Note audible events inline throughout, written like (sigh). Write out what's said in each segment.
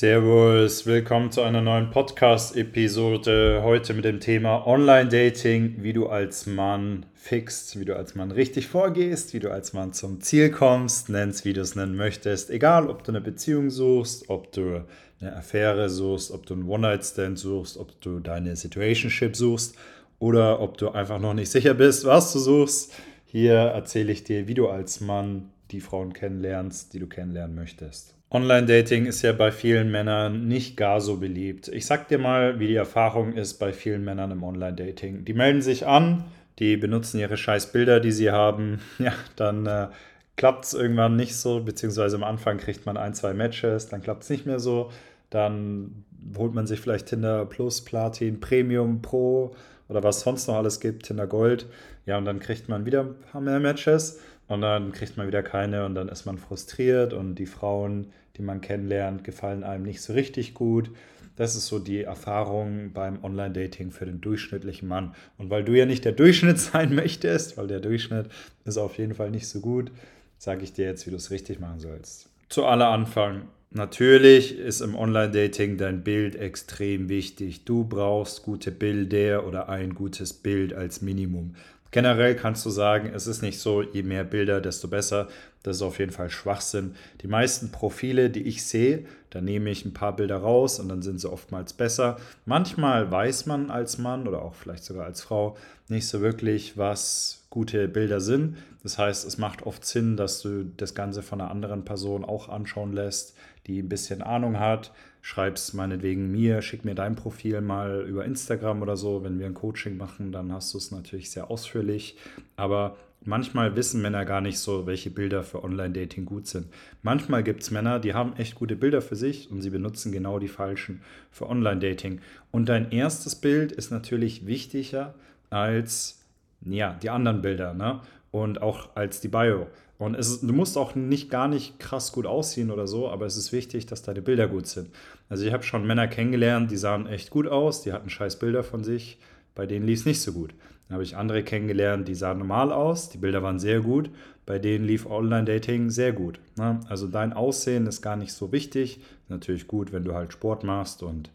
Servus, willkommen zu einer neuen Podcast-Episode. Heute mit dem Thema Online-Dating, wie du als Mann fixst, wie du als Mann richtig vorgehst, wie du als Mann zum Ziel kommst, nennst, wie du es nennen möchtest. Egal, ob du eine Beziehung suchst, ob du eine Affäre suchst, ob du einen One-Night-Stand suchst, ob du deine Situationship suchst oder ob du einfach noch nicht sicher bist, was du suchst. Hier erzähle ich dir, wie du als Mann die Frauen kennenlernst, die du kennenlernen möchtest. Online-Dating ist ja bei vielen Männern nicht gar so beliebt. Ich sag dir mal, wie die Erfahrung ist bei vielen Männern im Online-Dating. Die melden sich an, die benutzen ihre scheiß Bilder, die sie haben. (laughs) Ja, dann äh, klappt es irgendwann nicht so, beziehungsweise am Anfang kriegt man ein, zwei Matches, dann klappt es nicht mehr so. Dann holt man sich vielleicht Tinder Plus, Platin, Premium, Pro oder was sonst noch alles gibt, Tinder Gold. Ja, und dann kriegt man wieder ein paar mehr Matches und dann kriegt man wieder keine und dann ist man frustriert und die Frauen, die man kennenlernt, gefallen einem nicht so richtig gut. Das ist so die Erfahrung beim Online-Dating für den durchschnittlichen Mann. Und weil du ja nicht der Durchschnitt (laughs) sein möchtest, weil der Durchschnitt ist auf jeden Fall nicht so gut, sage ich dir jetzt, wie du es richtig machen sollst. Zu aller Anfang. Natürlich ist im Online-Dating dein Bild extrem wichtig. Du brauchst gute Bilder oder ein gutes Bild als Minimum. Generell kannst du sagen, es ist nicht so, je mehr Bilder, desto besser. Das ist auf jeden Fall Schwachsinn. Die meisten Profile, die ich sehe, da nehme ich ein paar Bilder raus und dann sind sie oftmals besser. Manchmal weiß man als Mann oder auch vielleicht sogar als Frau nicht so wirklich, was gute Bilder sind. Das heißt, es macht oft Sinn, dass du das Ganze von einer anderen Person auch anschauen lässt, die ein bisschen Ahnung hat. Schreib's meinetwegen mir, schick mir dein Profil mal über Instagram oder so. Wenn wir ein Coaching machen, dann hast du es natürlich sehr ausführlich. Aber manchmal wissen Männer gar nicht so, welche Bilder für Online-Dating gut sind. Manchmal gibt es Männer, die haben echt gute Bilder für sich und sie benutzen genau die falschen für Online-Dating. Und dein erstes Bild ist natürlich wichtiger als ja, die anderen Bilder. Ne? und auch als die Bio. Und es, du musst auch nicht gar nicht krass gut aussehen oder so, aber es ist wichtig, dass deine Bilder gut sind. Also ich habe schon Männer kennengelernt, die sahen echt gut aus, die hatten scheiß Bilder von sich, bei denen lief es nicht so gut. Dann habe ich andere kennengelernt, die sahen normal aus, die Bilder waren sehr gut, bei denen lief Online-Dating sehr gut. Ne? Also dein Aussehen ist gar nicht so wichtig. Natürlich gut, wenn du halt Sport machst und,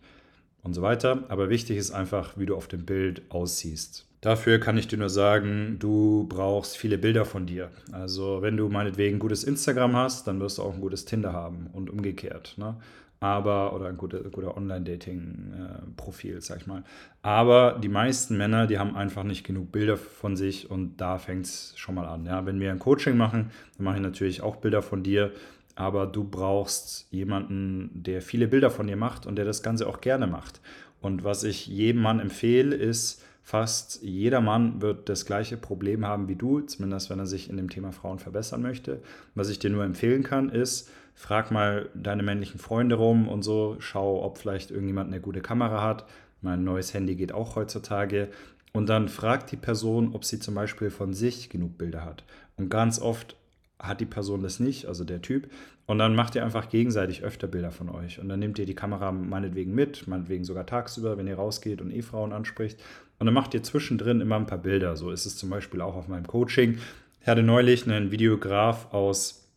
und so weiter, aber wichtig ist einfach, wie du auf dem Bild aussiehst. Dafür kann ich dir nur sagen, du brauchst viele Bilder von dir. Also wenn du meinetwegen ein gutes Instagram hast, dann wirst du auch ein gutes Tinder haben und umgekehrt. Ne? Aber, oder ein guter, guter Online-Dating-Profil, sag ich mal. Aber die meisten Männer, die haben einfach nicht genug Bilder von sich und da fängt es schon mal an. Ja? Wenn wir ein Coaching machen, dann mache ich natürlich auch Bilder von dir. Aber du brauchst jemanden, der viele Bilder von dir macht und der das Ganze auch gerne macht. Und was ich jedem Mann empfehle, ist, Fast jeder Mann wird das gleiche Problem haben wie du, zumindest wenn er sich in dem Thema Frauen verbessern möchte. Was ich dir nur empfehlen kann, ist, frag mal deine männlichen Freunde rum und so, schau, ob vielleicht irgendjemand eine gute Kamera hat. Mein neues Handy geht auch heutzutage. Und dann frag die Person, ob sie zum Beispiel von sich genug Bilder hat. Und ganz oft hat die Person das nicht, also der Typ. Und dann macht ihr einfach gegenseitig öfter Bilder von euch. Und dann nehmt ihr die Kamera meinetwegen mit, meinetwegen sogar tagsüber, wenn ihr rausgeht und E-Frauen anspricht. Und dann macht ihr zwischendrin immer ein paar Bilder. So ist es zum Beispiel auch auf meinem Coaching. Ich hatte neulich einen Videograf aus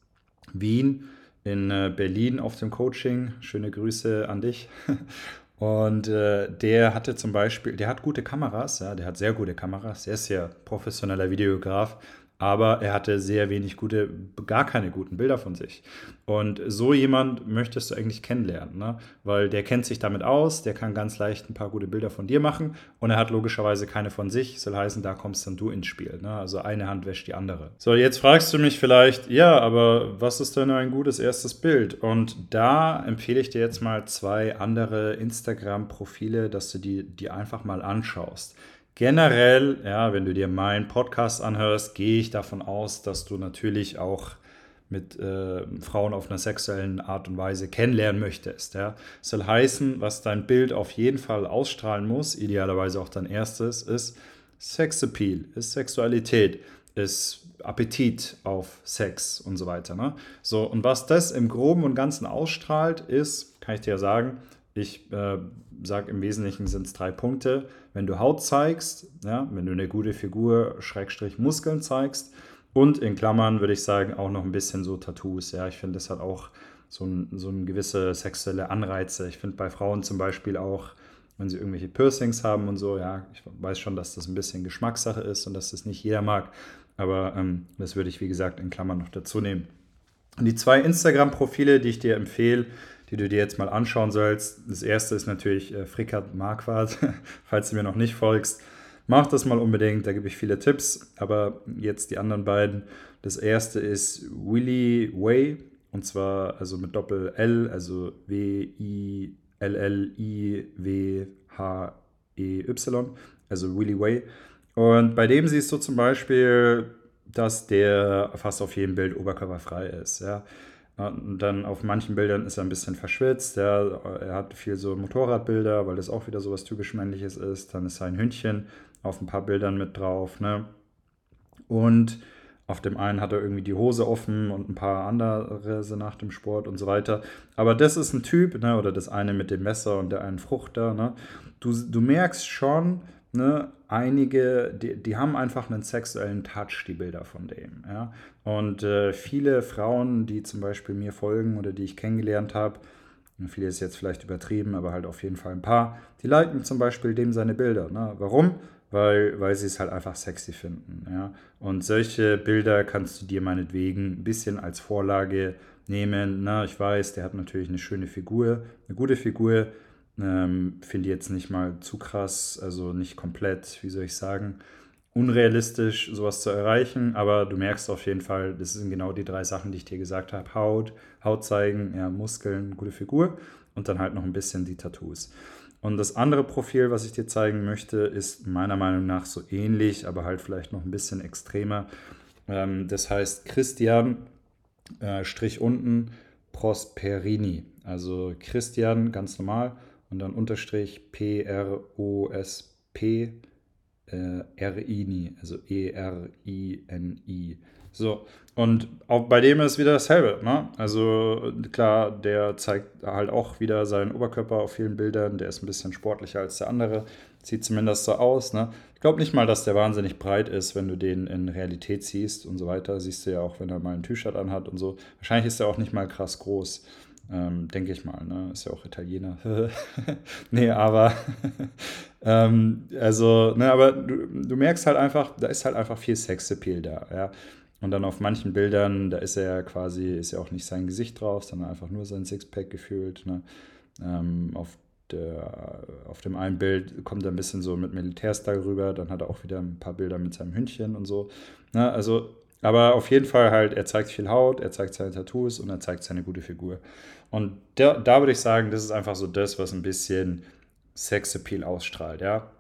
Wien in äh, Berlin auf dem Coaching. Schöne Grüße an dich. (laughs) Und äh, der hatte zum Beispiel, der hat gute Kameras, ja, der hat sehr gute Kameras, sehr, sehr professioneller Videograf aber er hatte sehr wenig gute, gar keine guten Bilder von sich. Und so jemand möchtest du eigentlich kennenlernen, ne? weil der kennt sich damit aus, der kann ganz leicht ein paar gute Bilder von dir machen und er hat logischerweise keine von sich, soll heißen, da kommst dann du ins Spiel. Ne? Also eine Hand wäscht die andere. So, jetzt fragst du mich vielleicht, ja, aber was ist denn ein gutes erstes Bild? Und da empfehle ich dir jetzt mal zwei andere Instagram-Profile, dass du die, die einfach mal anschaust. Generell, ja, wenn du dir meinen Podcast anhörst, gehe ich davon aus, dass du natürlich auch mit äh, Frauen auf einer sexuellen Art und Weise kennenlernen möchtest. Ja. Das soll heißen, was dein Bild auf jeden Fall ausstrahlen muss, idealerweise auch dein erstes, ist Sexappeal, ist Sexualität, ist Appetit auf Sex und so weiter. Ne? So, und was das im Groben und Ganzen ausstrahlt, ist, kann ich dir sagen, ich äh, sage im Wesentlichen sind es drei Punkte. Wenn du Haut zeigst, ja, wenn du eine gute Figur, Schrägstrich Muskeln zeigst und in Klammern würde ich sagen auch noch ein bisschen so Tattoos. Ja, ich finde, das hat auch so ein, so ein gewisse sexuelle Anreize. Ich finde bei Frauen zum Beispiel auch, wenn sie irgendwelche Piercings haben und so, ja, ich weiß schon, dass das ein bisschen Geschmackssache ist und dass das nicht jeder mag, aber ähm, das würde ich, wie gesagt, in Klammern noch dazu nehmen. Und die zwei Instagram-Profile, die ich dir empfehle, die du dir jetzt mal anschauen sollst. Das erste ist natürlich äh, Frickert Marquardt, (laughs) falls du mir noch nicht folgst. Mach das mal unbedingt, da gebe ich viele Tipps. Aber jetzt die anderen beiden. Das erste ist Willy Way und zwar also mit Doppel L, also W-I-L-L-I-W-H-E-Y, also Willy Way. Und bei dem siehst du zum Beispiel, dass der fast auf jedem Bild oberkörperfrei ist. Ja. Und dann auf manchen Bildern ist er ein bisschen verschwitzt. Ja. Er hat viel so Motorradbilder, weil das auch wieder so was typisch männliches ist. Dann ist sein Hündchen auf ein paar Bildern mit drauf. Ne? Und auf dem einen hat er irgendwie die Hose offen und ein paar andere so nach dem Sport und so weiter. Aber das ist ein Typ, ne? oder das eine mit dem Messer und der einen Frucht da. Ne? Du, du merkst schon, ne, einige, die, die haben einfach einen sexuellen Touch, die Bilder von dem. Ja? Und äh, viele Frauen, die zum Beispiel mir folgen oder die ich kennengelernt habe, viele ist jetzt vielleicht übertrieben, aber halt auf jeden Fall ein paar, die liken zum Beispiel dem seine Bilder. Ne? Warum? Weil, weil sie es halt einfach sexy finden. Ja? Und solche Bilder kannst du dir meinetwegen ein bisschen als Vorlage nehmen. Na, ich weiß, der hat natürlich eine schöne Figur, eine gute Figur, ähm, Finde jetzt nicht mal zu krass, also nicht komplett, wie soll ich sagen, unrealistisch, sowas zu erreichen, aber du merkst auf jeden Fall, das sind genau die drei Sachen, die ich dir gesagt habe. Haut, Haut zeigen, ja, Muskeln, gute Figur und dann halt noch ein bisschen die Tattoos. Und das andere Profil, was ich dir zeigen möchte, ist meiner Meinung nach so ähnlich, aber halt vielleicht noch ein bisschen extremer. Ähm, das heißt Christian, äh, Strich unten, Prosperini. Also Christian, ganz normal, und dann Unterstrich P-R-O-S-P äh, also E-R-I-N-I. So, und auch bei dem ist wieder dasselbe. Ne? Also klar, der zeigt halt auch wieder seinen Oberkörper auf vielen Bildern. Der ist ein bisschen sportlicher als der andere. Sieht zumindest so aus. Ne? Ich glaube nicht mal, dass der wahnsinnig breit ist, wenn du den in Realität siehst und so weiter. Siehst du ja auch, wenn er mal ein T-Shirt anhat und so. Wahrscheinlich ist er auch nicht mal krass groß. Ähm, Denke ich mal, ne? Ist ja auch Italiener. (laughs) nee, aber (laughs) ähm, also, ne, aber du, du, merkst halt einfach, da ist halt einfach viel Sexappeal da, ja. Und dann auf manchen Bildern, da ist er ja quasi, ist ja auch nicht sein Gesicht drauf, sondern einfach nur sein Sixpack gefühlt. Ne? Ähm, auf, der, auf dem einen Bild kommt er ein bisschen so mit Militärstyle rüber, dann hat er auch wieder ein paar Bilder mit seinem Hündchen und so. Ne? Also aber auf jeden Fall halt, er zeigt viel Haut, er zeigt seine Tattoos und er zeigt seine gute Figur. Und der, da würde ich sagen, das ist einfach so das, was ein bisschen Sexappeal ausstrahlt, ja.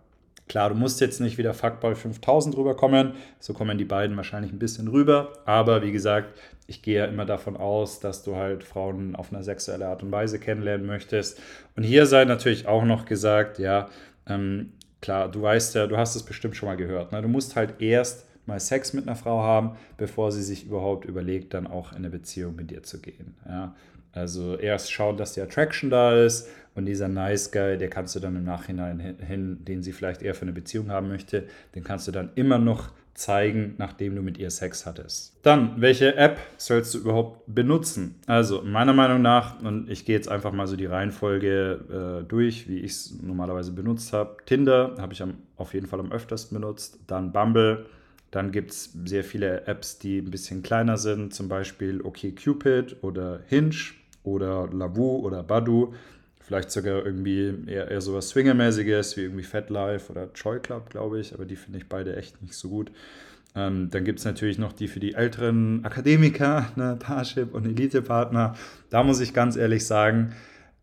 Klar, du musst jetzt nicht wieder Fuckboy 5000 rüberkommen, so kommen die beiden wahrscheinlich ein bisschen rüber, aber wie gesagt, ich gehe ja immer davon aus, dass du halt Frauen auf eine sexuelle Art und Weise kennenlernen möchtest. Und hier sei natürlich auch noch gesagt, ja, ähm, klar, du weißt ja, du hast es bestimmt schon mal gehört, ne? du musst halt erst mal Sex mit einer Frau haben, bevor sie sich überhaupt überlegt, dann auch in eine Beziehung mit dir zu gehen. Ja? Also erst schauen, dass die Attraction da ist und dieser Nice Guy, der kannst du dann im Nachhinein hin, den sie vielleicht eher für eine Beziehung haben möchte, den kannst du dann immer noch zeigen, nachdem du mit ihr Sex hattest. Dann, welche App sollst du überhaupt benutzen? Also, meiner Meinung nach, und ich gehe jetzt einfach mal so die Reihenfolge äh, durch, wie ich es normalerweise benutzt habe. Tinder habe ich am, auf jeden Fall am öftersten benutzt. Dann Bumble, dann gibt es sehr viele Apps, die ein bisschen kleiner sind, zum Beispiel OkCupid oder Hinge oder Lavu oder Badu. Vielleicht sogar irgendwie eher, eher sowas Swingermäßiges wie irgendwie FetLife oder Joy Club, glaube ich, aber die finde ich beide echt nicht so gut. Ähm, dann gibt es natürlich noch die für die älteren Akademiker, ne, Parship und Elite-Partner. Da muss ich ganz ehrlich sagen,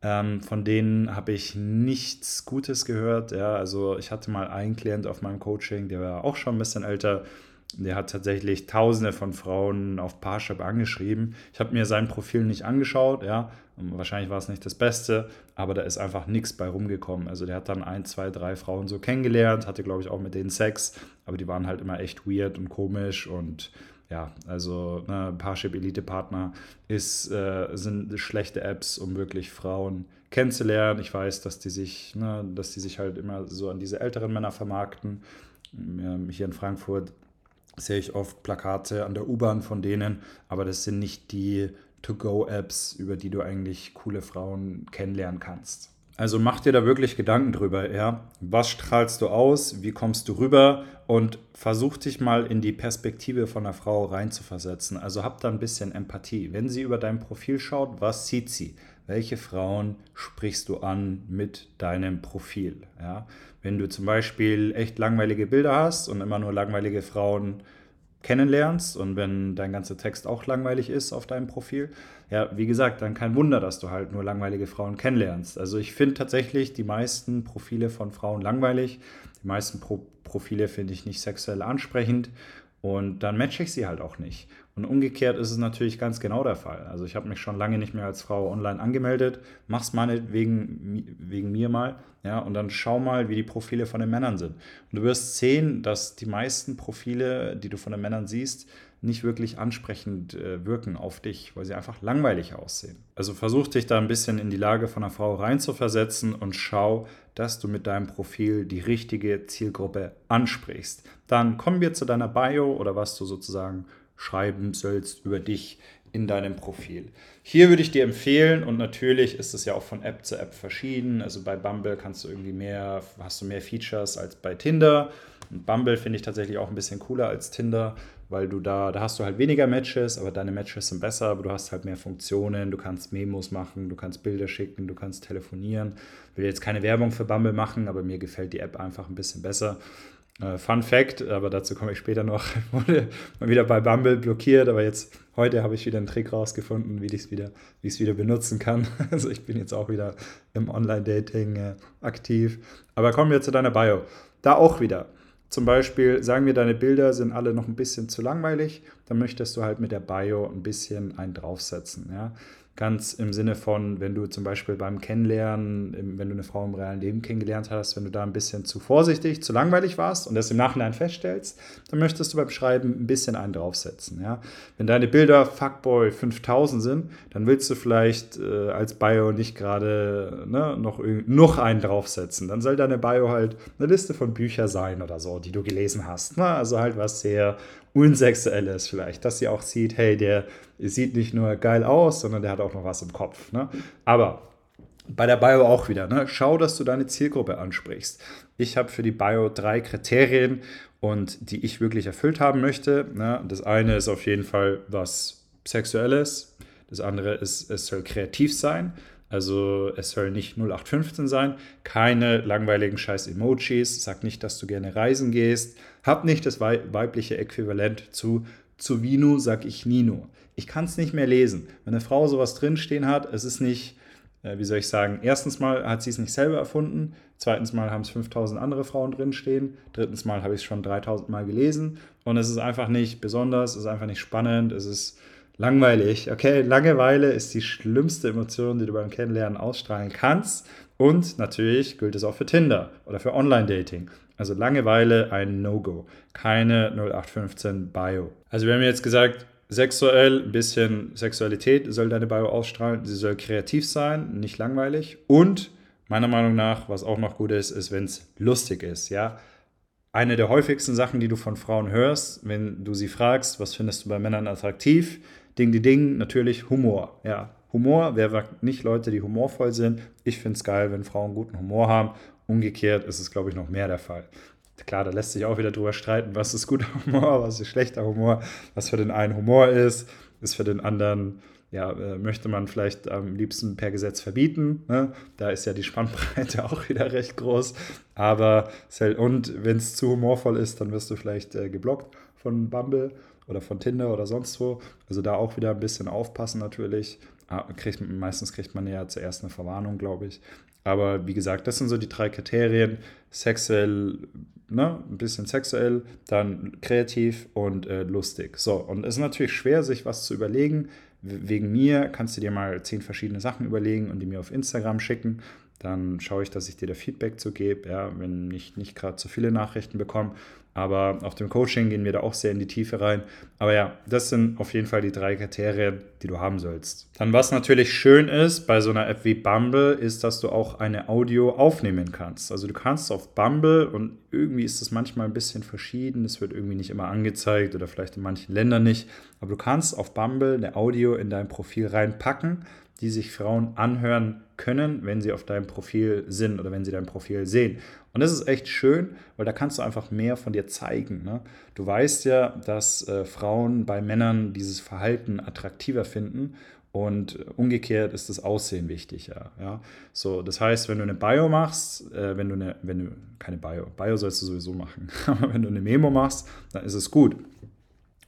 ähm, von denen habe ich nichts Gutes gehört. Ja, also ich hatte mal einen Klient auf meinem Coaching, der war auch schon ein bisschen älter. Der hat tatsächlich Tausende von Frauen auf Parship angeschrieben. Ich habe mir sein Profil nicht angeschaut, ja. Wahrscheinlich war es nicht das Beste, aber da ist einfach nichts bei rumgekommen. Also der hat dann ein, zwei, drei Frauen so kennengelernt, hatte, glaube ich, auch mit denen Sex, aber die waren halt immer echt weird und komisch und ja, also ne, Parship Elite Partner ist, äh, sind schlechte Apps, um wirklich Frauen kennenzulernen. Ich weiß, dass die sich, ne, dass die sich halt immer so an diese älteren Männer vermarkten. Ähm, hier in Frankfurt sehe ich oft Plakate an der U-Bahn von denen, aber das sind nicht die To-Go-Apps, über die du eigentlich coole Frauen kennenlernen kannst. Also mach dir da wirklich Gedanken drüber, ja. Was strahlst du aus? Wie kommst du rüber? Und versuch dich mal in die Perspektive von einer Frau reinzuversetzen. Also hab da ein bisschen Empathie. Wenn sie über dein Profil schaut, was sieht sie? Welche Frauen sprichst du an mit deinem Profil? Ja? Wenn du zum Beispiel echt langweilige Bilder hast und immer nur langweilige Frauen kennenlernst und wenn dein ganzer Text auch langweilig ist auf deinem Profil, ja, wie gesagt, dann kein Wunder, dass du halt nur langweilige Frauen kennenlernst. Also ich finde tatsächlich die meisten Profile von Frauen langweilig. Die meisten Pro Profile finde ich nicht sexuell ansprechend und dann matche ich sie halt auch nicht. Und umgekehrt ist es natürlich ganz genau der Fall. Also ich habe mich schon lange nicht mehr als Frau online angemeldet. Mach's mal wegen, wegen mir mal. Ja, und dann schau mal, wie die Profile von den Männern sind. Und du wirst sehen, dass die meisten Profile, die du von den Männern siehst, nicht wirklich ansprechend äh, wirken auf dich, weil sie einfach langweilig aussehen. Also versuch dich da ein bisschen in die Lage von einer Frau reinzuversetzen und schau, dass du mit deinem Profil die richtige Zielgruppe ansprichst. Dann kommen wir zu deiner Bio oder was du sozusagen schreiben sollst über dich in deinem Profil. Hier würde ich dir empfehlen, und natürlich ist es ja auch von App zu App verschieden. Also bei Bumble kannst du irgendwie mehr, hast du mehr Features als bei Tinder. Und Bumble finde ich tatsächlich auch ein bisschen cooler als Tinder, weil du da, da hast du halt weniger Matches, aber deine Matches sind besser, aber du hast halt mehr Funktionen, du kannst Memos machen, du kannst Bilder schicken, du kannst telefonieren. Ich will jetzt keine Werbung für Bumble machen, aber mir gefällt die App einfach ein bisschen besser. Äh, Fun Fact, aber dazu komme ich später noch, (laughs) wurde mal wieder bei Bumble blockiert, aber jetzt heute habe ich wieder einen Trick rausgefunden, wie ich es wieder, wieder benutzen kann. (laughs) Also ich bin jetzt auch wieder im Online-Dating äh, aktiv. Aber kommen wir zu deiner Bio. Da auch wieder. Zum Beispiel sagen wir, deine Bilder sind alle noch ein bisschen zu langweilig, dann möchtest du halt mit der Bio ein bisschen einen draufsetzen. Ja? Ganz im Sinne von, wenn du zum Beispiel beim Kennenlernen, wenn du eine Frau im realen Leben kennengelernt hast, wenn du da ein bisschen zu vorsichtig, zu langweilig warst und das im Nachhinein feststellst, dann möchtest du beim Schreiben ein bisschen einen draufsetzen. Ja? Wenn deine Bilder Fuckboy 5000 sind, dann willst du vielleicht äh, als Bio nicht gerade ne, noch, noch einen draufsetzen. Dann soll deine Bio halt eine Liste von Büchern sein oder so, die du gelesen hast. Ne? Also halt was sehr Unsexuelles vielleicht, dass sie auch sieht, hey, der sieht nicht nur geil aus, sondern der hat auch noch was im Kopf. Ne? Aber bei der Bio auch wieder, ne? schau, dass du deine Zielgruppe ansprichst. Ich habe für die Bio drei Kriterien und die ich wirklich erfüllt haben möchte. Ne? Das eine ist auf jeden Fall was Sexuelles. Das andere ist, es soll kreativ sein. Also es soll nicht 0815 sein, keine langweiligen scheiß Emojis, sag nicht, dass du gerne reisen gehst, hab nicht das weibliche Äquivalent zu zu Vino, sag ich Nino. Ich kann es nicht mehr lesen. Wenn eine Frau sowas drinstehen hat, es ist nicht, äh, wie soll ich sagen, erstens mal hat sie es nicht selber erfunden, zweitens mal haben es 5000 andere Frauen drinstehen, drittens mal habe ich es schon 3000 Mal gelesen und es ist einfach nicht besonders, es ist einfach nicht spannend, es ist langweilig. Okay, Langeweile ist die schlimmste Emotion, die du beim Kennenlernen ausstrahlen kannst. Und natürlich gilt es auch für Tinder oder für Online-Dating. Also Langeweile ein No-Go. Keine 0815 Bio. Also wir haben jetzt gesagt, sexuell, ein bisschen Sexualität soll deine Bio ausstrahlen. Sie soll kreativ sein, nicht langweilig. Und meiner Meinung nach, was auch noch gut ist, ist, wenn es lustig ist. Ja, eine der häufigsten Sachen, die du von Frauen hörst, wenn du sie fragst, was findest du bei Männern attraktiv, Ding, die Ding, natürlich Humor. Ja, Humor, wer sagt nicht Leute, die humorvoll sind? Ich finde es geil, wenn Frauen guten Humor haben. Umgekehrt ist es, glaube ich, noch mehr der Fall. Klar, da lässt sich auch wieder drüber streiten, was ist guter (laughs) Humor, was ist schlechter Humor, was für den einen Humor ist, ist für den anderen, ja, äh, möchte man vielleicht am liebsten per Gesetz verbieten. Ne? Da ist ja die Spannbreite (laughs) auch wieder recht groß. Aber, und wenn es zu humorvoll ist, dann wirst du vielleicht äh, geblockt von Bumble oder von Tinder oder sonst wo. Also da auch wieder ein bisschen aufpassen natürlich. Ah, kriegt, meistens kriegt man ja zuerst eine Verwarnung, glaube ich. Aber wie gesagt, das sind so die drei Kriterien. Sexuell, ne, ein bisschen sexuell, dann kreativ und äh, lustig. So, und es ist natürlich schwer, sich was zu überlegen. Wegen mir kannst du dir mal zehn verschiedene Sachen überlegen und die mir auf Instagram schicken. dann schaue ich, dass ich dir da Feedback zu gebe, ja, wenn ich nicht gerade zu viele Nachrichten bekomme. Aber auf dem Coaching gehen wir da auch sehr in die Tiefe rein. Aber ja, das sind auf jeden Fall die drei Kriterien, die du haben sollst. Dann, was natürlich schön ist bei so einer App wie Bumble, ist, dass du auch eine Audio aufnehmen kannst. Also du kannst auf Bumble und irgendwie ist das manchmal ein bisschen verschieden. Es wird irgendwie nicht immer angezeigt oder vielleicht in manchen Ländern nicht. Aber du kannst auf Bumble eine Audio in dein Profil reinpacken die sich Frauen anhören können, wenn sie auf deinem Profil sind oder wenn sie dein Profil sehen. Und das ist echt schön, weil da kannst du einfach mehr von dir zeigen. Ne? Du weißt ja, dass äh, Frauen bei Männern dieses Verhalten attraktiver finden und umgekehrt ist das Aussehen wichtiger. Ja? So, das heißt, wenn du eine Bio machst, äh, wenn du eine, wenn du keine Bio, Bio sollst du sowieso machen, (laughs) aber wenn du eine Memo machst, dann ist es gut.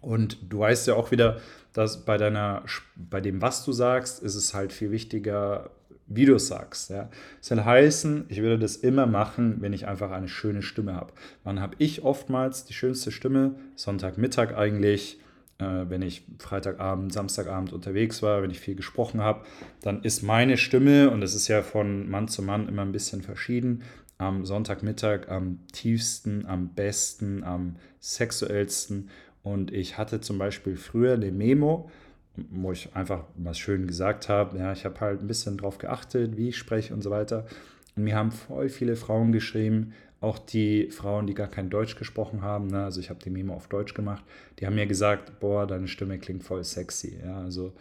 Und du weißt ja auch wieder, dass bei deiner, bei dem, was du sagst, ist es halt viel wichtiger, wie du sagst. Ja. Soll heißen, ich würde das immer machen, wenn ich einfach eine schöne Stimme habe. Wann habe ich oftmals die schönste Stimme? Sonntagmittag eigentlich, äh, wenn ich Freitagabend, Samstagabend unterwegs war, wenn ich viel gesprochen habe, dann ist meine Stimme, und das ist ja von Mann zu Mann immer ein bisschen verschieden, am Sonntagmittag am tiefsten, am besten, am sexuellsten und ich hatte zum Beispiel früher eine Memo, wo ich einfach was schön gesagt habe. Ja, ich habe halt ein bisschen drauf geachtet, wie ich spreche und so weiter. Und mir haben voll viele Frauen geschrieben, auch die Frauen, die gar kein Deutsch gesprochen haben. Ne? Also ich habe die Memo auf Deutsch gemacht. Die haben mir gesagt, boah, deine Stimme klingt voll sexy. Ja, also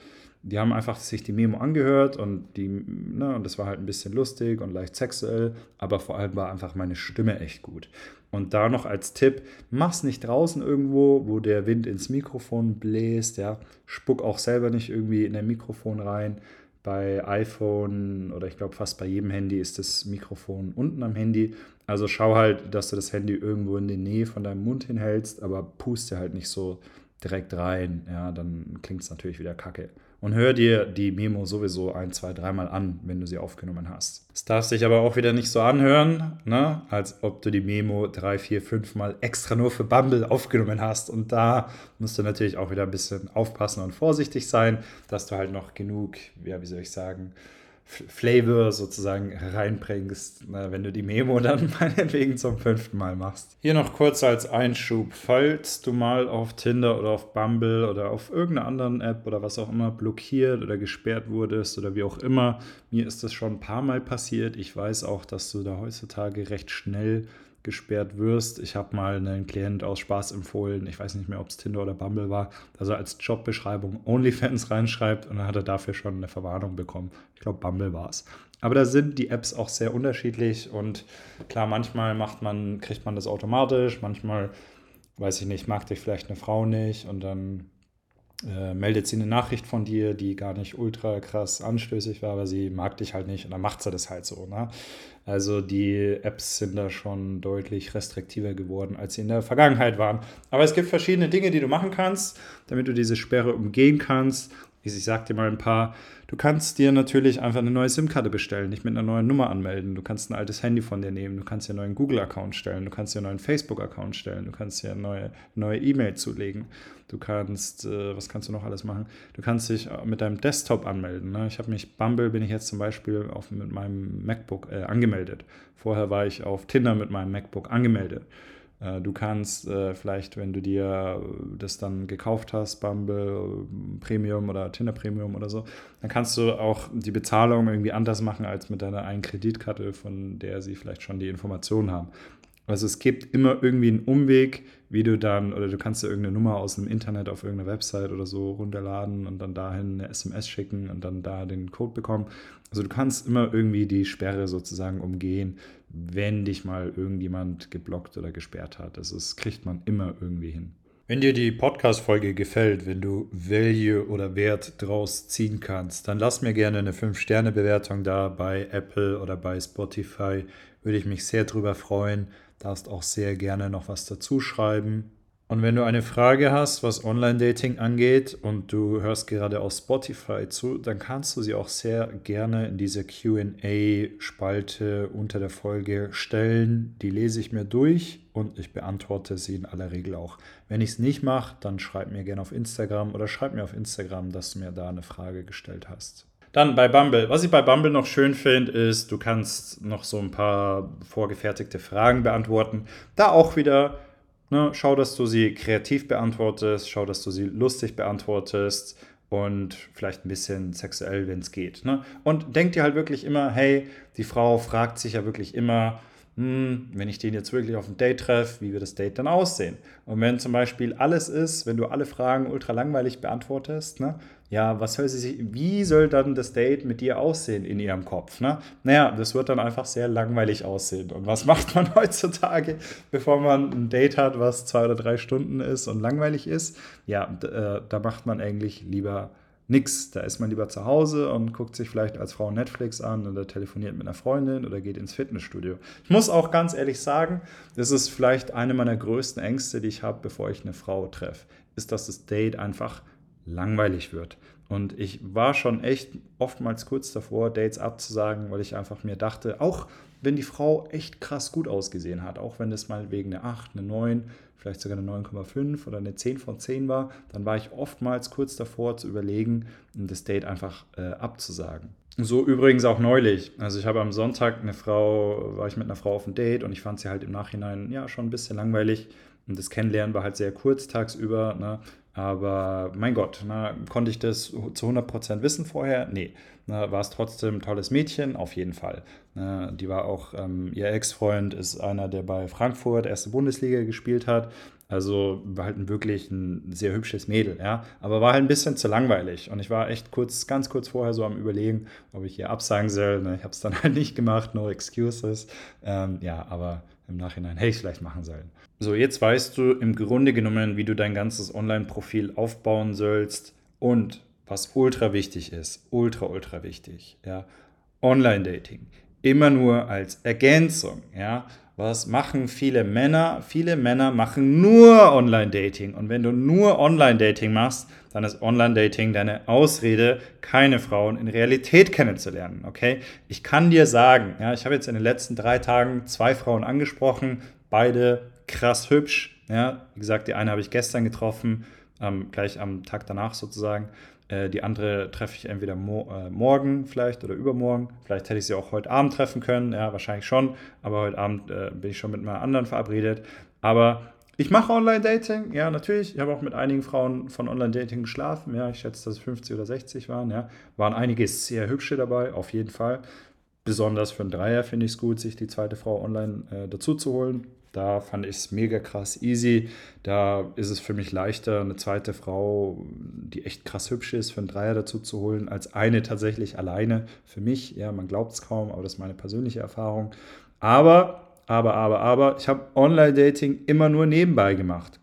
die haben einfach sich die Memo angehört und die, ne, und das war halt ein bisschen lustig und leicht sexuell, aber vor allem war einfach meine Stimme echt gut. Und da noch als Tipp, mach's nicht draußen irgendwo, wo der Wind ins Mikrofon bläst, ja. Spuck auch selber nicht irgendwie in ein Mikrofon rein. Bei iPhone oder ich glaube fast bei jedem Handy ist das Mikrofon unten am Handy. Also schau halt, dass du das Handy irgendwo in die Nähe von deinem Mund hinhältst, aber puste halt nicht so direkt rein. Ja, dann klingt es natürlich wieder kacke und hör dir die Memo sowieso ein, zwei, dreimal an, wenn du sie aufgenommen hast. Es darf sich aber auch wieder nicht so anhören, ne? als ob du die Memo drei, vier, fünf Mal extra nur für Bumble aufgenommen hast. Und da musst du natürlich auch wieder ein bisschen aufpassen und vorsichtig sein, dass du halt noch genug, ja, wie soll ich sagen, Flavor sozusagen reinbringst, wenn du die Memo (laughs) dann meinetwegen zum fünften Mal machst. Hier noch kurz als Einschub, falls du mal auf Tinder oder auf Bumble oder auf irgendeiner anderen App oder was auch immer blockiert oder gesperrt wurdest oder wie auch immer, mir ist das schon ein paar Mal passiert. Ich weiß auch, dass du da heutzutage recht schnell gesperrt wirst. Ich habe mal einen Klient aus Spaß empfohlen, ich weiß nicht mehr, ob es Tinder oder Bumble war, dass er als Jobbeschreibung OnlyFans (laughs) reinschreibt und dann hat er dafür schon eine Verwarnung bekommen. Ich glaube, Bumble war es. Aber da sind die Apps auch sehr unterschiedlich und klar, manchmal macht man, kriegt man das automatisch, manchmal, weiß ich nicht, mag dich vielleicht eine Frau nicht und dann äh, meldet sie eine Nachricht von dir, die gar nicht ultra krass anstößig war, aber sie mag dich halt nicht und dann macht sie das halt so. Ne? Also die Apps sind da schon deutlich restriktiver geworden, als sie in der Vergangenheit waren. Aber es gibt verschiedene Dinge, die du machen kannst, damit du diese Sperre umgehen kannst. Ich sag dir mal ein paar. Du kannst dir natürlich einfach eine neue SIM-Karte bestellen, dich mit einer neuen Nummer anmelden. Du kannst ein altes Handy von dir nehmen. Du kannst dir einen neuen Google-Account stellen. Du kannst dir einen neuen Facebook-Account stellen. Du kannst dir eine neue neue E-Mail zulegen. Du kannst, äh, was kannst du noch alles machen? Du kannst dich äh, mit deinem Desktop anmelden. Ne? Ich habe mich, Bumble bin ich jetzt zum Beispiel auf, mit meinem MacBook äh, angemeldet. Vorher war ich auf Tinder mit meinem MacBook angemeldet. Äh, du kannst äh, vielleicht, wenn du dir das dann gekauft hast, Bumble Premium oder Tinder Premium oder so, dann kannst du auch die Bezahlung irgendwie anders machen als mit deiner einen Kreditkarte, von der sie vielleicht schon die Informationen haben. Also es gibt immer irgendwie einen Umweg, wie du dann, oder du kannst dir irgendeine Nummer aus dem Internet auf irgendeiner Website oder so runterladen und dann dahin eine SMS schicken und dann da den Code bekommen. Also du kannst immer irgendwie die Sperre sozusagen umgehen, wenn dich mal irgendjemand geblockt oder gesperrt hat. Das ist, kriegt man immer irgendwie hin. Wenn dir die Podcast-Folge gefällt, wenn du Value oder Wert draus ziehen kannst, dann lass mir gerne eine 5-Sterne-Bewertung da bei Apple oder bei Spotify. Würde ich mich sehr drüber freuen. Darfst auch sehr gerne noch was dazu schreiben. Und wenn du eine Frage hast, was Online-Dating angeht und du hörst gerade auf Spotify zu, dann kannst du sie auch sehr gerne in diese QA-Spalte unter der Folge stellen. Die lese ich mir durch und ich beantworte sie in aller Regel auch. Wenn ich es nicht mache, dann schreib mir gerne auf Instagram oder schreib mir auf Instagram, dass du mir da eine Frage gestellt hast. Dann bei Bumble. Was ich bei Bumble noch schön finde, ist, du kannst noch so ein paar vorgefertigte Fragen beantworten. Da auch wieder, ne, schau, dass du sie kreativ beantwortest, schau, dass du sie lustig beantwortest und vielleicht ein bisschen sexuell, wenn es geht. Ne? Und denk dir halt wirklich immer, hey, die Frau fragt sich ja wirklich immer, hm, wenn ich den jetzt wirklich auf ein Date treffe, wie wird das Date dann aussehen? Und wenn zum Beispiel alles ist, wenn du alle Fragen ultra langweilig beantwortest, ne, ja, was soll sie sich, wie soll dann das Date mit dir aussehen in ihrem Kopf? Ne? Naja, das wird dann einfach sehr langweilig aussehen. Und was (laughs) macht man heutzutage, bevor man ein Date hat, was zwei oder drei Stunden ist und langweilig ist? Ja, äh, da macht man eigentlich lieber nix. Da ist man lieber zu Hause und guckt sich vielleicht als Frau Netflix an oder telefoniert mit einer Freundin oder geht ins Fitnessstudio. Ich muss auch ganz ehrlich sagen, das ist vielleicht eine meiner größten Ängste, die ich habe, bevor ich eine Frau treffe, ist, dass das Date einfach langweilig wird. Und ich war schon echt oftmals kurz davor, Dates abzusagen, weil ich einfach mir dachte, auch wenn die Frau echt krass gut ausgesehen hat, auch wenn das mal wegen eine 8, eine 9, vielleicht sogar eine 9,5 oder eine 10 von 10 war, dann war ich oftmals kurz davor zu überlegen, das Date einfach äh, abzusagen. So übrigens auch neulich. Also ich habe am Sonntag eine Frau, war ich mit einer Frau auf ein Date und ich fand sie halt im Nachhinein ja schon ein bisschen langweilig. Und das Kennenlernen war halt sehr kurz tagsüber. Ne? Aber mein Gott, na, konnte ich das zu 100% wissen vorher? Nee. Na, war es trotzdem ein tolles Mädchen? Auf jeden Fall. Na, die war auch, ähm, ihr Ex-Freund ist einer, der bei Frankfurt erste Bundesliga gespielt hat. Also war halt wirklich ein sehr hübsches Mädel, ja. Aber war halt ein bisschen zu langweilig. Und ich war echt kurz, ganz kurz vorher so am Überlegen, ob ich ihr absagen soll. Ich habe es dann (laughs) halt nicht gemacht, no excuses. Ähm, ja, aber im Nachhinein hätte ich vielleicht machen sollen. So, jetzt weißt du im Grunde genommen, wie du dein ganzes Online-Profil aufbauen sollst und was ultra wichtig ist, ultra, ultra wichtig, ja, Online-Dating. Immer nur als Ergänzung, ja. Was machen viele Männer? Viele Männer machen nur Online-Dating. Und wenn du nur Online-Dating machst, dann ist Online-Dating deine Ausrede, keine Frauen in Realität kennenzulernen. Okay? Ich kann dir sagen, ja, ich habe jetzt in den letzten drei Tagen zwei Frauen angesprochen, beide krass hübsch. Ja, wie gesagt, die eine habe ich gestern getroffen, ähm, gleich am Tag danach sozusagen. Äh, die andere treffe ich entweder mo äh, morgen vielleicht oder übermorgen. Vielleicht hätte ich sie auch heute Abend treffen können. Ja, wahrscheinlich schon. Aber heute Abend äh, bin ich schon mit einer anderen verabredet. Aber ich mache Online-Dating, ja, natürlich. Ich habe auch mit einigen Frauen von Online-Dating geschlafen. Ja, ich schätze, dass es 50 oder 60 waren. Ja, waren einige sehr hübsche dabei, auf jeden Fall. Besonders für einen Dreier finde ich es gut, sich die zweite Frau online äh, dazu zu holen. Da fand ich es mega krass easy. Da ist es für mich leichter, eine zweite Frau, die echt krass hübsch ist, für einen Dreier dazu zu holen, als eine tatsächlich alleine. Für mich, ja, man glaubt es kaum, aber das ist meine persönliche Erfahrung. Aber, aber, aber, aber, ich habe Online-Dating immer nur nebenbei gemacht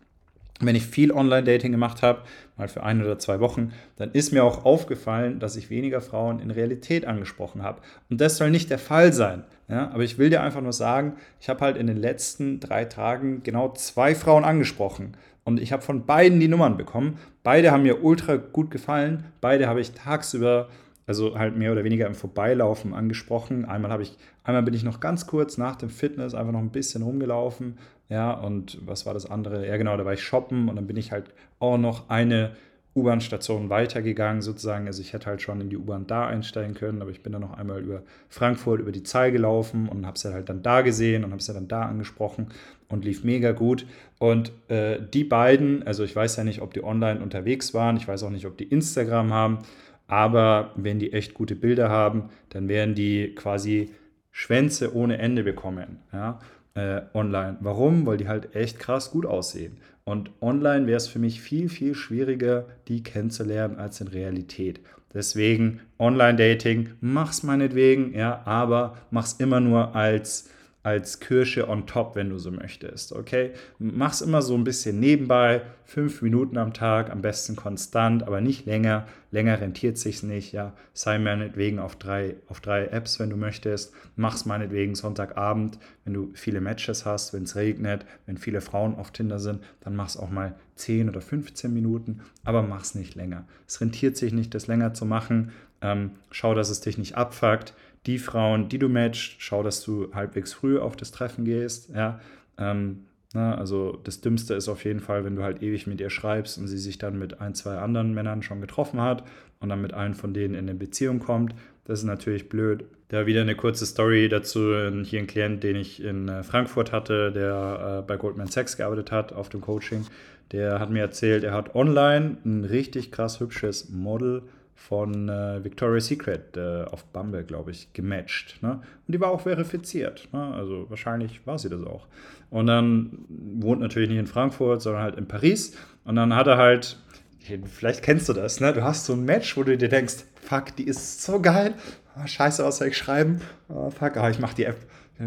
wenn ich viel Online-Dating gemacht habe, mal für ein oder zwei Wochen, dann ist mir auch aufgefallen, dass ich weniger Frauen in Realität angesprochen habe. Und das soll nicht der Fall sein. Ja? Aber ich will dir einfach nur sagen, ich habe halt in den letzten drei Tagen genau zwei Frauen angesprochen. Und ich habe von beiden die Nummern bekommen. Beide haben mir ultra gut gefallen. Beide habe ich tagsüber also halt mehr oder weniger im Vorbeilaufen angesprochen. Einmal habe ich, einmal bin ich noch ganz kurz nach dem Fitness einfach noch ein bisschen rumgelaufen, ja, und was war das andere? Ja, genau, da war ich shoppen und dann bin ich halt auch noch eine U-Bahn-Station weitergegangen sozusagen. Also ich hätte halt schon in die U-Bahn da einsteigen können, aber ich bin dann noch einmal über Frankfurt, über die Zahl gelaufen und habe sie halt dann da gesehen und habe sie dann da angesprochen und lief mega gut. Und äh, die beiden, also ich weiß ja nicht, ob die online unterwegs waren, ich weiß auch nicht, ob die Instagram haben, aber wenn die echt gute Bilder haben, dann werden die quasi Schwänze ohne Ende bekommen. Ja? Äh, online. Warum? Weil die halt echt krass gut aussehen. Und online wäre es für mich viel, viel schwieriger, die kennenzulernen als in Realität. Deswegen Online-Dating, mach's meinetwegen, ja, aber mach's immer nur als als Kirsche on top, wenn du so möchtest. Okay? Mach's immer so ein bisschen nebenbei, fünf Minuten am Tag, am besten konstant, aber nicht länger. Länger rentiert sich's nicht. Ja, sei meinetwegen auf drei, auf drei Apps, wenn du möchtest. Mach's meinetwegen Sonntagabend, wenn du viele Matches hast, wenn es regnet, wenn viele Frauen auf Tinder sind, dann mach's auch mal 10 oder 15 Minuten, aber mach's nicht länger. Es rentiert sich nicht, das länger zu machen. Ähm, schau, dass es dich nicht abfuckt die Frauen, die du matchst, schau, dass du halbwegs früh auf das Treffen gehst. Ja, ähm, Ne? Also das Dümmste ist auf jeden Fall, wenn du halt ewig mit ihr schreibst und sie sich dann mit ein, zwei anderen Männern schon getroffen hat und dann mit einem von denen in eine Beziehung kommt. Das ist natürlich blöd. Da wieder eine kurze Story dazu. Hier ein Klient, den ich in äh, Frankfurt hatte, der äh, bei Goldman Sachs gearbeitet hat auf dem Coaching. Der hat mir erzählt, er hat online ein richtig krass hübsches Model von äh, Victoria's Secret äh, auf Bumble, glaube ich, gematcht. Ne? Und die war auch verifiziert. Ne? Also wahrscheinlich war sie das auch. Und dann wohnt natürlich nicht in Frankfurt, sondern halt in Paris. Und dann hat er halt, vielleicht kennst du das, ne? Du hast so ein Match, wo du dir denkst, fuck, die ist so geil. Oh, scheiße, was soll ich schreiben? Oh, fuck, aber ich mache die App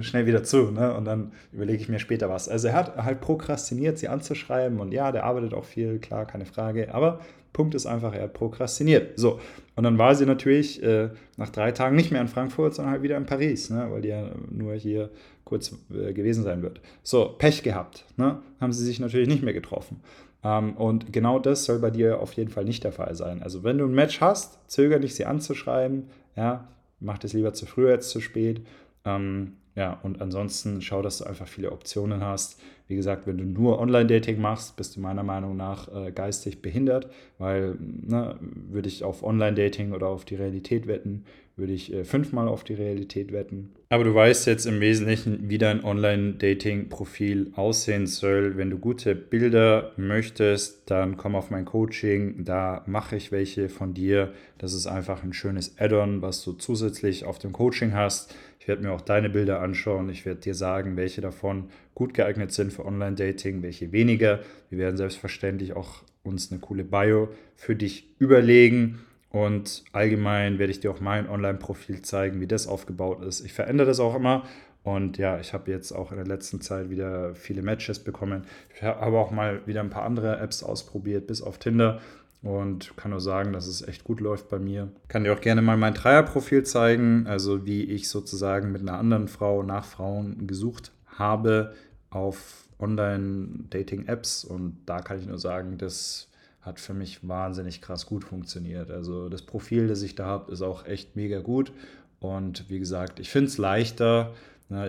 schnell wieder zu. Ne? Und dann überlege ich mir später was. Also er hat halt prokrastiniert, sie anzuschreiben. Und ja, der arbeitet auch viel, klar, keine Frage. Aber Punkt ist einfach, er hat prokrastiniert. So, und dann war sie natürlich äh, nach drei Tagen nicht mehr in Frankfurt, sondern halt wieder in Paris, ne? weil die ja nur hier kurz äh, gewesen sein wird. So, Pech gehabt. Ne? Haben sie sich natürlich nicht mehr getroffen. Ähm, und genau das soll bei dir auf jeden Fall nicht der Fall sein. Also wenn du ein Match hast, zöger nicht, sie anzuschreiben. Ja, mach das lieber zu früh als zu spät. Ähm, ja, und ansonsten schau, dass du einfach viele Optionen hast. Wie gesagt, wenn du nur Online-Dating machst, bist du meiner Meinung nach äh, geistig behindert, weil ne, würde ich auf Online-Dating oder auf die Realität wetten, würde ich äh, fünfmal auf die Realität wetten. Aber du weißt jetzt im Wesentlichen, wie dein Online-Dating-Profil aussehen soll. Wenn du gute Bilder möchtest, dann komm auf mein Coaching. Da mache ich welche von dir. Das ist einfach ein schönes Add-on, was du zusätzlich auf dem Coaching hast. Ich werde mir auch deine Bilder anschauen. Ich werde dir sagen, welche davon gut geeignet sind für Online-Dating, welche weniger. Wir werden selbstverständlich auch uns eine coole Bio für dich überlegen. Und allgemein werde ich dir auch mein Online-Profil zeigen, wie das aufgebaut ist. Ich verändere das auch immer. Und ja, ich habe jetzt auch in der letzten Zeit wieder viele Matches bekommen. Ich habe auch mal wieder ein paar andere Apps ausprobiert, bis auf Tinder und kann nur sagen, dass es echt gut läuft bei mir. Kann dir auch gerne mal mein Dreierprofil zeigen, also wie ich sozusagen mit einer anderen Frau nach Frauen gesucht habe auf Online-Dating-Apps und da kann ich nur sagen, das hat für mich wahnsinnig krass gut funktioniert. Also das Profil, das ich da habe, ist auch echt mega gut und wie gesagt, ich finde es leichter.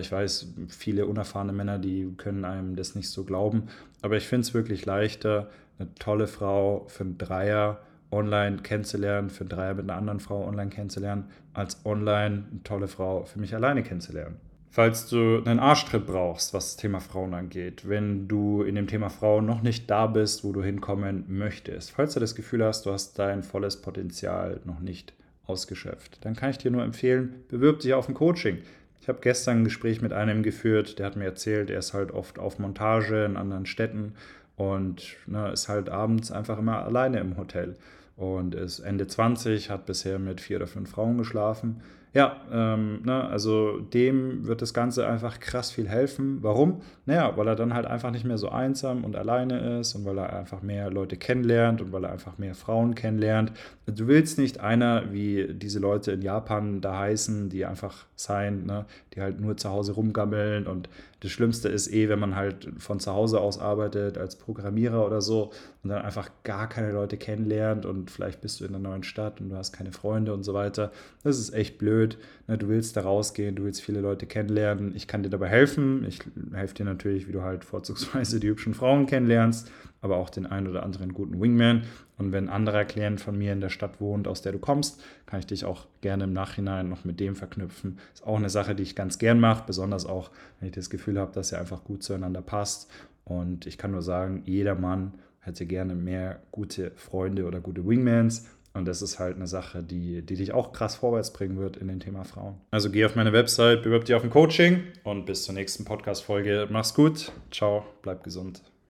Ich weiß, viele unerfahrene Männer, die können einem das nicht so glauben, aber ich finde es wirklich leichter, eine tolle Frau für einen Dreier online kennenzulernen, für einen Dreier mit einer anderen Frau online kennenzulernen, als online eine tolle Frau für mich alleine kennenzulernen. Falls du einen Arschtritt brauchst, was das Thema Frauen angeht, wenn du in dem Thema Frauen noch nicht da bist, wo du hinkommen möchtest, falls du das Gefühl hast, du hast dein volles Potenzial noch nicht ausgeschöpft, dann kann ich dir nur empfehlen, bewirb dich auf ein Coaching. Ich habe gestern ein Gespräch mit einem geführt, der hat mir erzählt, er ist halt oft auf Montage in anderen Städten und ne, ist halt abends einfach immer alleine im Hotel und ist Ende 20, hat bisher mit vier oder fünf Frauen geschlafen ja, ähm, ne, also dem wird das Ganze einfach krass viel helfen. Warum? Naja, weil er dann halt einfach nicht mehr so einsam und alleine ist und weil er einfach mehr Leute kennenlernt und weil er einfach mehr Frauen kennenlernt. Du willst nicht einer wie diese Leute in Japan da heißen, die einfach sein, ne, die halt nur zu Hause rumgammeln und das Schlimmste ist eh, wenn man halt von zu Hause aus arbeitet als Programmierer oder so und dann einfach gar keine Leute kennenlernt und vielleicht bist du in einer neuen Stadt und du hast keine Freunde und so weiter. Das ist echt blöd. Ne? Du willst da rausgehen, du willst viele Leute kennenlernen. Ich kann dir dabei helfen. Ich helfe dir natürlich, wie du halt vorzugsweise die hübschen Frauen kennenlernst, aber auch den einen oder anderen guten Wingman. Und wenn ein anderer Klient von mir in der Stadt wohnt, aus der du kommst, kann ich dich auch gerne im Nachhinein noch mit dem verknüpfen. Ist auch eine Sache, die ich ganz gern mache, besonders auch, wenn ich das Gefühl habe, dass er einfach gut zueinander passt. Und ich kann nur sagen, jeder Mann hätte gerne mehr gute Freunde oder gute Wingmans. Und das ist halt eine Sache, die, die dich auch krass vorwärts bringen wird in dem Thema Frauen. Also geh auf meine Website, bewirb dich auf ein Coaching und bis zur nächsten Podcast-Folge. Mach's gut. Ciao, bleib gesund.